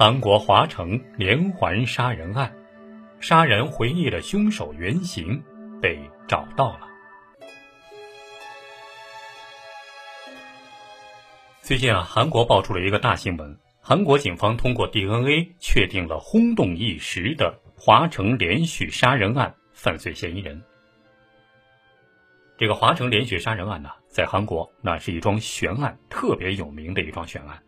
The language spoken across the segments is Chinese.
韩国华城连环杀人案，杀人回忆的凶手原型被找到了。最近啊，韩国爆出了一个大新闻：韩国警方通过 DNA 确定了轰动一时的华城连续杀人案犯罪嫌疑人。这个华城连续杀人案呢，在韩国那是一桩悬案，特别有名的一桩悬案。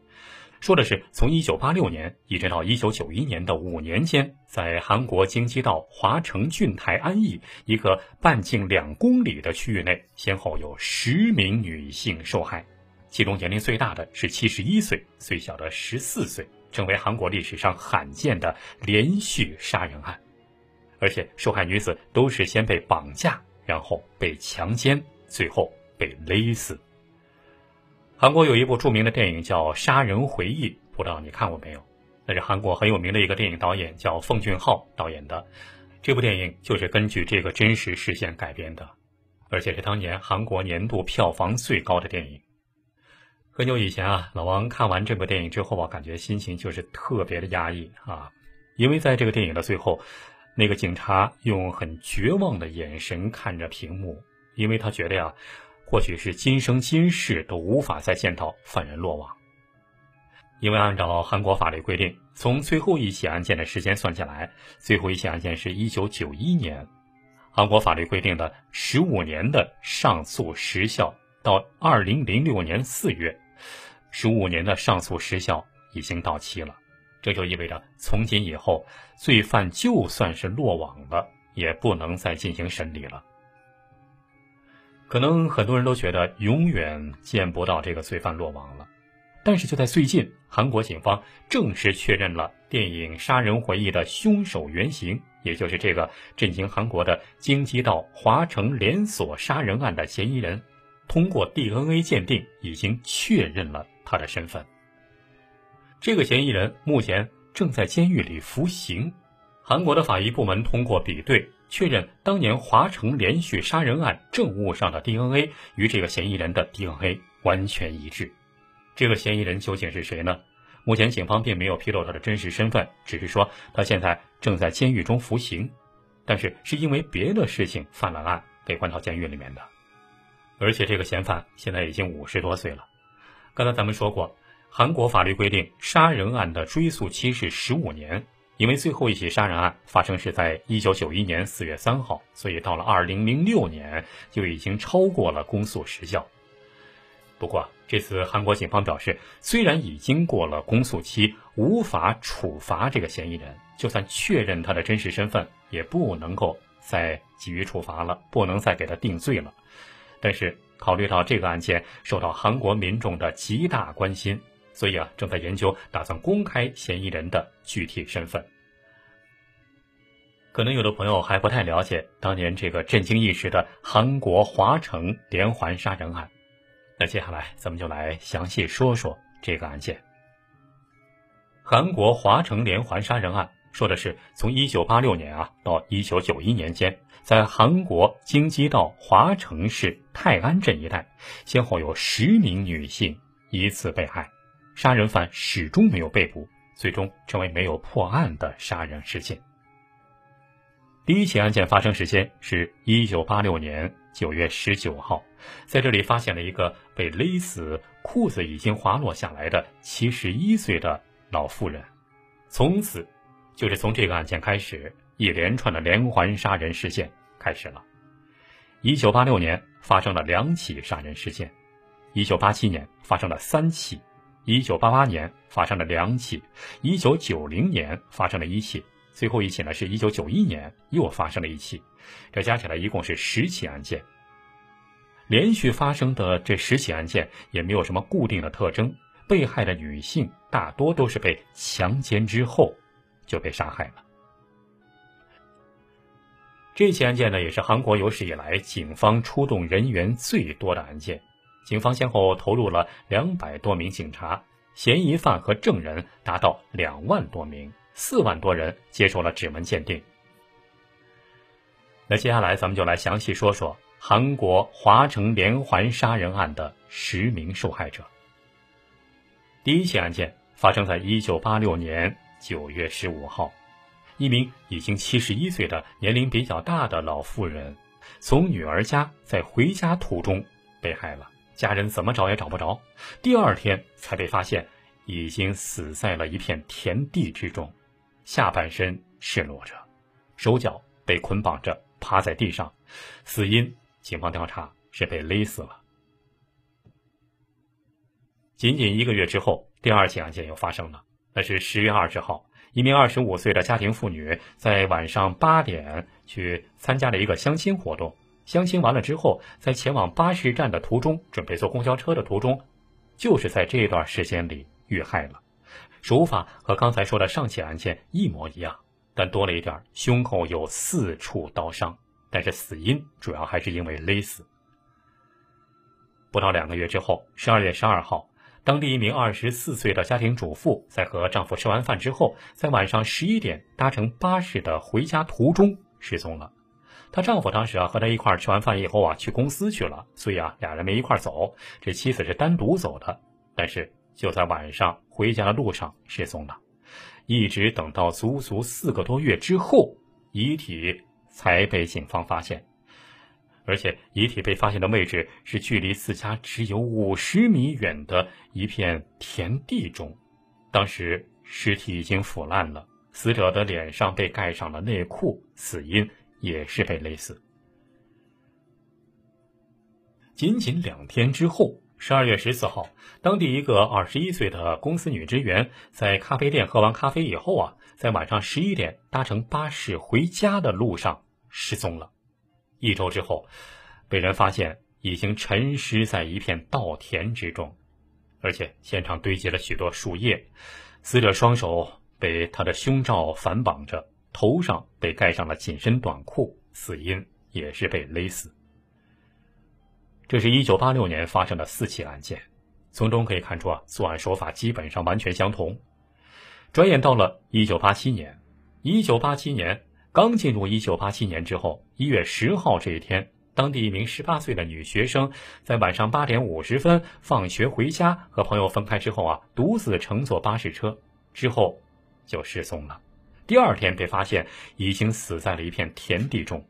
说的是从1986年一直到1991年的五年间，在韩国京畿道华城郡台安邑一个半径两公里的区域内，先后有十名女性受害，其中年龄最大的是71岁，最小的14岁，成为韩国历史上罕见的连续杀人案。而且受害女子都是先被绑架，然后被强奸，最后被勒死。韩国有一部著名的电影叫《杀人回忆》，不知道你看过没有？那是韩国很有名的一个电影导演叫奉俊昊导演的。这部电影就是根据这个真实事件改编的，而且是当年韩国年度票房最高的电影。很久以前啊，老王看完这部电影之后啊，感觉心情就是特别的压抑啊，因为在这个电影的最后，那个警察用很绝望的眼神看着屏幕，因为他觉得呀。或许是今生今世都无法再见到犯人落网，因为按照韩国法律规定，从最后一起案件的时间算起来，最后一起案件是一九九一年，韩国法律规定的十五年的上诉时效到二零零六年四月，十五年的上诉时效已经到期了，这就意味着从今以后，罪犯就算是落网了，也不能再进行审理了。可能很多人都觉得永远见不到这个罪犯落网了，但是就在最近，韩国警方正式确认了电影《杀人回忆》的凶手原型，也就是这个震惊韩国的京畿道华城连锁杀人案的嫌疑人。通过 DNA 鉴定，已经确认了他的身份。这个嫌疑人目前正在监狱里服刑。韩国的法医部门通过比对。确认当年华城连续杀人案证物上的 DNA 与这个嫌疑人的 DNA 完全一致。这个嫌疑人究竟是谁呢？目前警方并没有披露他的真实身份，只是说他现在正在监狱中服刑，但是是因为别的事情犯了案被关到监狱里面的。而且这个嫌犯现在已经五十多岁了。刚才咱们说过，韩国法律规定杀人案的追诉期是十五年。因为最后一起杀人案发生是在一九九一年四月三号，所以到了二零零六年就已经超过了公诉时效。不过这次韩国警方表示，虽然已经过了公诉期，无法处罚这个嫌疑人，就算确认他的真实身份，也不能够再给予处罚了，不能再给他定罪了。但是考虑到这个案件受到韩国民众的极大关心。所以啊，正在研究，打算公开嫌疑人的具体身份。可能有的朋友还不太了解当年这个震惊一时的韩国华城连环杀人案，那接下来咱们就来详细说说这个案件。韩国华城连环杀人案说的是，从1986年啊到1991年间，在韩国京畿道华城市泰安镇一带，先后有十名女性依次被害。杀人犯始终没有被捕，最终成为没有破案的杀人事件。第一起案件发生时间是一九八六年九月十九号，在这里发现了一个被勒死、裤子已经滑落下来的七十一岁的老妇人。从此，就是从这个案件开始，一连串的连环杀人事件开始了。一九八六年发生了两起杀人事件，一九八七年发生了三起。一九八八年发生了两起，一九九零年发生了一起，最后一起呢是一九九一年又发生了一起，这加起来一共是十起案件。连续发生的这十起案件也没有什么固定的特征，被害的女性大多都是被强奸之后就被杀害了。这起案件呢，也是韩国有史以来警方出动人员最多的案件。警方先后投入了两百多名警察，嫌疑犯和证人达到两万多名，四万多人接受了指纹鉴定。那接下来咱们就来详细说说韩国华城连环杀人案的十名受害者。第一起案件发生在一九八六年九月十五号，一名已经七十一岁的年龄比较大的老妇人，从女儿家在回家途中被害了，家人怎么找也找不着，第二天才被发现，已经死在了一片田地之中，下半身赤裸着，手脚被捆绑着趴在地上，死因警方调查是被勒死了。仅仅一个月之后，第二起案件又发生了。那是十月二十号，一名二十五岁的家庭妇女在晚上八点去参加了一个相亲活动。相亲完了之后，在前往巴士站的途中，准备坐公交车的途中，就是在这段时间里遇害了。手法和刚才说的上起案件一模一样，但多了一点，胸口有四处刀伤。但是死因主要还是因为勒死。不到两个月之后，十二月十二号。当地一名二十四岁的家庭主妇在和丈夫吃完饭之后，在晚上十一点搭乘巴士的回家途中失踪了。她丈夫当时啊和她一块吃完饭以后啊去公司去了，所以啊俩人没一块走。这妻子是单独走的，但是就在晚上回家的路上失踪了，一直等到足足四个多月之后，遗体才被警方发现。而且遗体被发现的位置是距离自家只有五十米远的一片田地中，当时尸体已经腐烂了，死者的脸上被盖上了内裤，死因也是被勒死。仅仅两天之后，十二月十四号，当地一个二十一岁的公司女职员在咖啡店喝完咖啡以后啊，在晚上十一点搭乘巴士回家的路上失踪了。一周之后，被人发现已经沉尸在一片稻田之中，而且现场堆积了许多树叶。死者双手被他的胸罩反绑着，头上被盖上了紧身短裤，死因也是被勒死。这是一九八六年发生的四起案件，从中可以看出啊，作案手法基本上完全相同。转眼到了一九八七年，一九八七年。刚进入一九八七年之后，一月十号这一天，当地一名十八岁的女学生在晚上八点五十分放学回家，和朋友分开之后啊，独自乘坐巴士车，之后就失踪了。第二天被发现已经死在了一片田地中，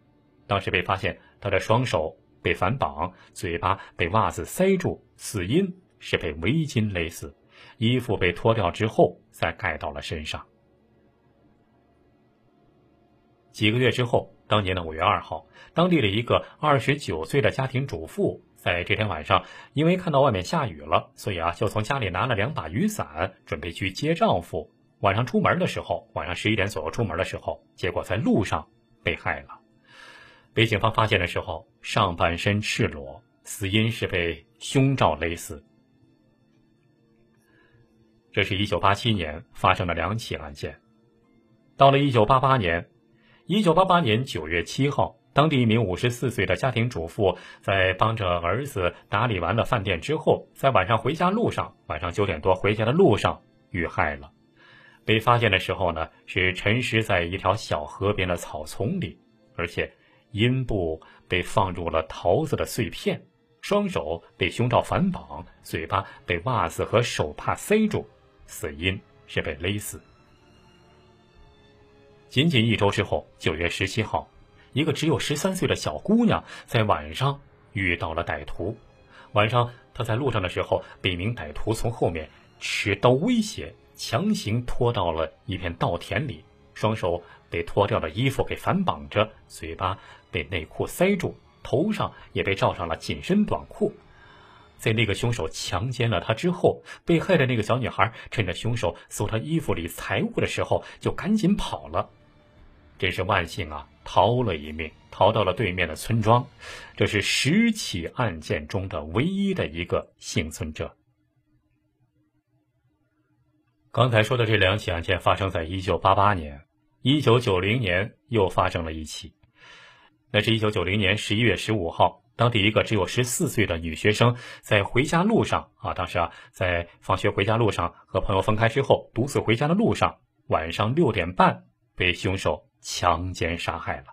当时被发现她的双手被反绑，嘴巴被袜子塞住，死因是被围巾勒死，衣服被脱掉之后再盖到了身上。几个月之后，当年的五月二号，当地的一个二十九岁的家庭主妇，在这天晚上，因为看到外面下雨了，所以啊，就从家里拿了两把雨伞，准备去接丈夫。晚上出门的时候，晚上十一点左右出门的时候，结果在路上被害了。被警方发现的时候，上半身赤裸，死因是被胸罩勒死。这是一九八七年发生的两起案件。到了一九八八年。一九八八年九月七号，当地一名五十四岁的家庭主妇在帮着儿子打理完了饭店之后，在晚上回家路上，晚上九点多回家的路上遇害了。被发现的时候呢，是沉尸在一条小河边的草丛里，而且阴部被放入了桃子的碎片，双手被胸罩反绑，嘴巴被袜子和手帕塞住，死因是被勒死。仅仅一周之后，九月十七号，一个只有十三岁的小姑娘在晚上遇到了歹徒。晚上，她在路上的时候，被一名歹徒从后面持刀威胁，强行拖到了一片稻田里，双手被脱掉的衣服给反绑着，嘴巴被内裤塞住，头上也被罩上了紧身短裤。在那个凶手强奸了她之后，被害的那个小女孩趁着凶手搜她衣服里财物的时候，就赶紧跑了。真是万幸啊，逃了一命，逃到了对面的村庄。这是十起案件中的唯一的一个幸存者。刚才说的这两起案件发生在一九八八年，一九九零年又发生了一起。那是一九九零年十一月十五号，当地一个只有十四岁的女学生在回家路上啊，当时啊在放学回家路上和朋友分开之后，独自回家的路上，晚上六点半被凶手。强奸杀害了，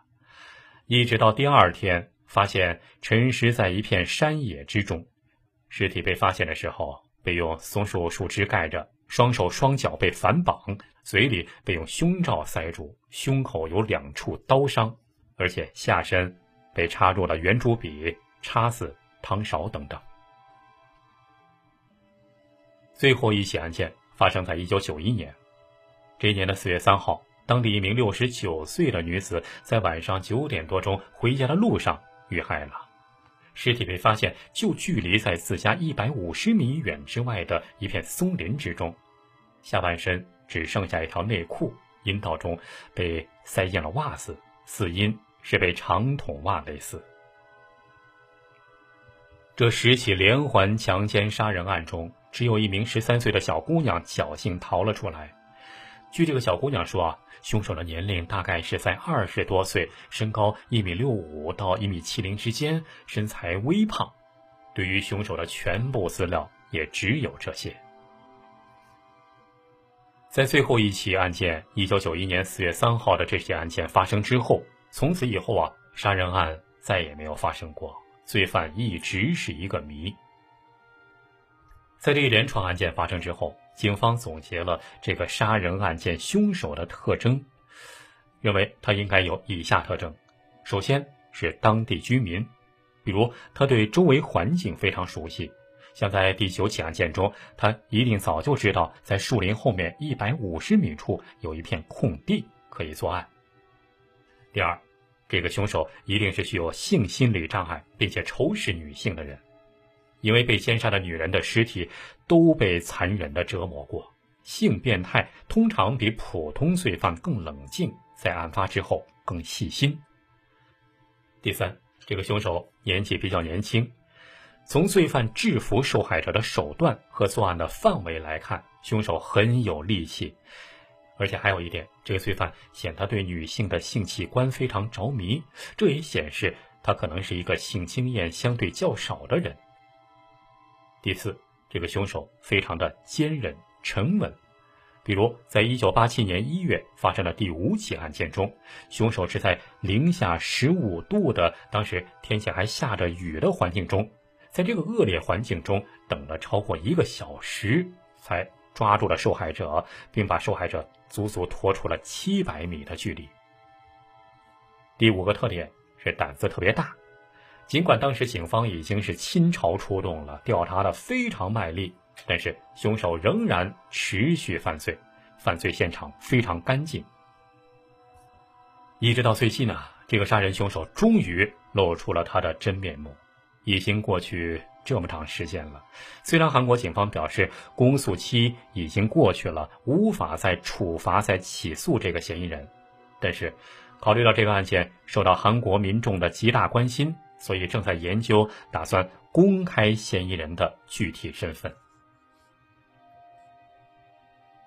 一直到第二天，发现沉尸在一片山野之中。尸体被发现的时候，被用松树树枝盖着，双手双脚被反绑，嘴里被用胸罩塞住，胸口有两处刀伤，而且下身被插入了圆珠笔、叉子、汤勺等等。最后一起案件发生在一九九一年，这一年的四月三号，当地一名六十九岁的女子在晚上九点多钟回家的路上遇害了。尸体被发现，就距离在自家一百五十米远之外的一片松林之中，下半身只剩下一条内裤，阴道中被塞进了袜子，死因是被长筒袜勒死。这十起连环强奸杀人案中，只有一名十三岁的小姑娘侥幸逃了出来。据这个小姑娘说啊。凶手的年龄大概是在二十多岁，身高一米六五到一米七零之间，身材微胖。对于凶手的全部资料也只有这些。在最后一起案件，一九九一年四月三号的这起案件发生之后，从此以后啊，杀人案再也没有发生过，罪犯一直是一个谜。在这一连串案件发生之后。警方总结了这个杀人案件凶手的特征，认为他应该有以下特征：首先是当地居民，比如他对周围环境非常熟悉，像在第九起案件中，他一定早就知道在树林后面一百五十米处有一片空地可以作案。第二，这个凶手一定是具有性心理障碍并且仇视女性的人。因为被奸杀的女人的尸体都被残忍的折磨过，性变态通常比普通罪犯更冷静，在案发之后更细心。第三，这个凶手年纪比较年轻，从罪犯制服受害者的手段和作案的范围来看，凶手很有力气，而且还有一点，这个罪犯显他对女性的性器官非常着迷，这也显示他可能是一个性经验相对较少的人。第四，这个凶手非常的坚韧沉稳，比如在一九八七年一月发生的第五起案件中，凶手是在零下十五度的，当时天气还下着雨的环境中，在这个恶劣环境中等了超过一个小时，才抓住了受害者，并把受害者足足拖出了七百米的距离。第五个特点是胆子特别大。尽管当时警方已经是倾巢出动了，调查的非常卖力，但是凶手仍然持续犯罪，犯罪现场非常干净。一直到最近呢，这个杀人凶手终于露出了他的真面目。已经过去这么长时间了，虽然韩国警方表示公诉期已经过去了，无法再处罚、再起诉这个嫌疑人，但是考虑到这个案件受到韩国民众的极大关心。所以正在研究，打算公开嫌疑人的具体身份。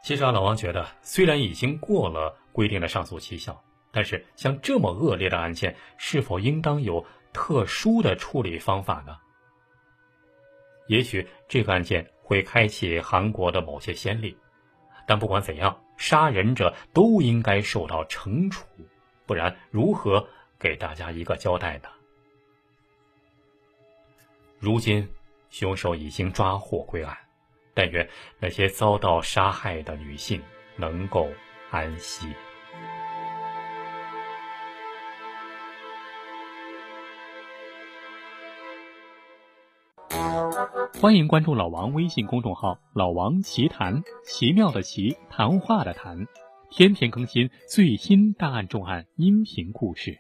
其实啊，老王觉得，虽然已经过了规定的上诉期效，但是像这么恶劣的案件，是否应当有特殊的处理方法呢？也许这个案件会开启韩国的某些先例，但不管怎样，杀人者都应该受到惩处，不然如何给大家一个交代呢？如今，凶手已经抓获归案，但愿那些遭到杀害的女性能够安息。欢迎关注老王微信公众号“老王奇谈”，奇妙的奇，谈话的谈，天天更新最新大案重案音频故事。